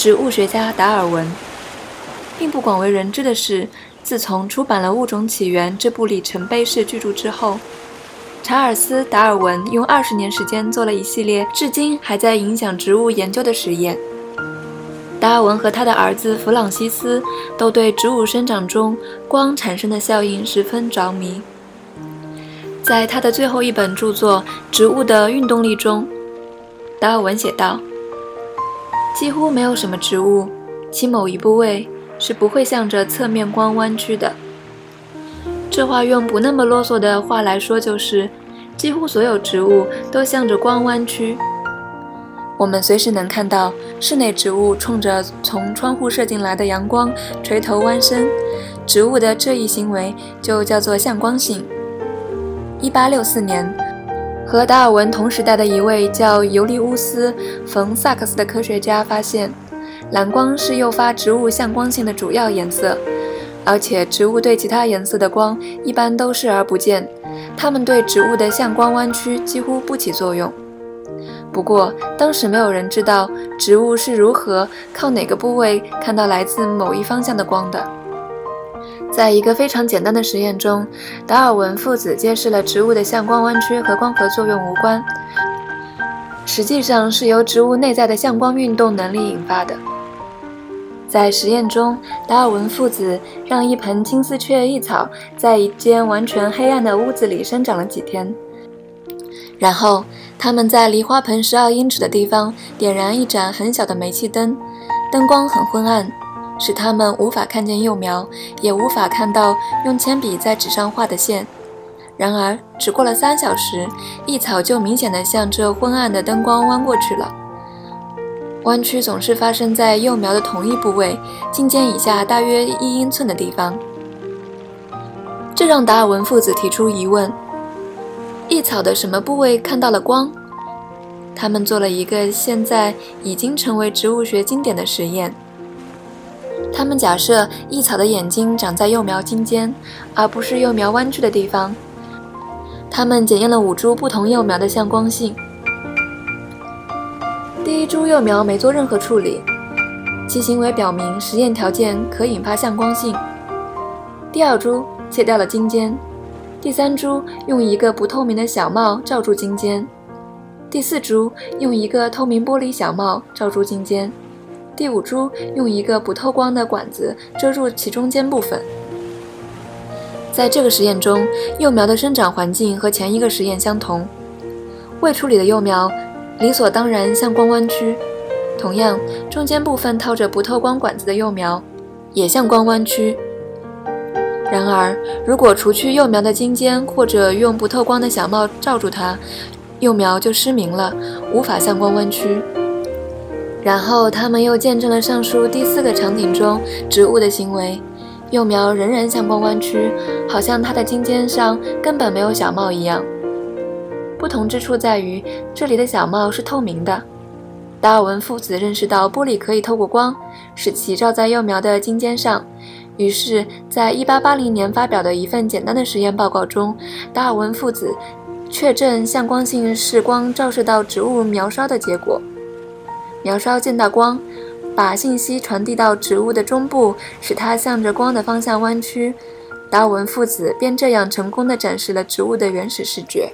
植物学家达尔文。并不广为人知的是，自从出版了《物种起源》这部里程碑式巨著之后，查尔斯·达尔文用二十年时间做了一系列至今还在影响植物研究的实验。达尔文和他的儿子弗朗西斯都对植物生长中光产生的效应十分着迷。在他的最后一本著作《植物的运动力》中，达尔文写道：“几乎没有什么植物，其某一部位是不会向着侧面光弯曲的。”这话用不那么啰嗦的话来说，就是几乎所有植物都向着光弯曲。我们随时能看到室内植物冲着从窗户射进来的阳光垂头弯身，植物的这一行为就叫做向光性。一八六四年，和达尔文同时代的一位叫尤利乌斯·冯·萨克斯的科学家发现，蓝光是诱发植物向光性的主要颜色，而且植物对其他颜色的光一般都视而不见，它们对植物的向光弯曲几乎不起作用。不过，当时没有人知道植物是如何靠哪个部位看到来自某一方向的光的。在一个非常简单的实验中，达尔文父子揭示了植物的向光弯曲和光合作用无关，实际上是由植物内在的向光运动能力引发的。在实验中，达尔文父子让一盆金丝雀异草在一间完全黑暗的屋子里生长了几天，然后。他们在离花盆十二英尺的地方点燃一盏很小的煤气灯，灯光很昏暗，使他们无法看见幼苗，也无法看到用铅笔在纸上画的线。然而，只过了三小时，异草就明显地向这昏暗的灯光弯过去了。弯曲总是发生在幼苗的同一部位，茎尖以下大约一英寸的地方。这让达尔文父子提出疑问。异草的什么部位看到了光？他们做了一个现在已经成为植物学经典的实验。他们假设异草的眼睛长在幼苗茎尖，而不是幼苗弯曲的地方。他们检验了五株不同幼苗的向光性。第一株幼苗没做任何处理，其行为表明实验条件可引发向光性。第二株切掉了茎尖。第三株用一个不透明的小帽罩住茎尖，第四株用一个透明玻璃小帽罩住茎尖，第五株用一个不透光的管子遮住其中间部分。在这个实验中，幼苗的生长环境和前一个实验相同。未处理的幼苗理所当然向光弯曲，同样，中间部分套着不透光管子的幼苗也向光弯曲。然而，如果除去幼苗的茎尖，或者用不透光的小帽罩住它，幼苗就失明了，无法向光弯曲。然后，他们又见证了上述第四个场景中植物的行为：幼苗仍然向光弯曲，好像它的茎尖上根本没有小帽一样。不同之处在于，这里的小帽是透明的。达尔文父子认识到玻璃可以透过光，使其照在幼苗的茎尖上。于是，在1880年发表的一份简单的实验报告中，达尔文父子确证向光性是光照射到植物苗梢的结果。苗梢见到光，把信息传递到植物的中部，使它向着光的方向弯曲。达尔文父子便这样成功地展示了植物的原始视觉。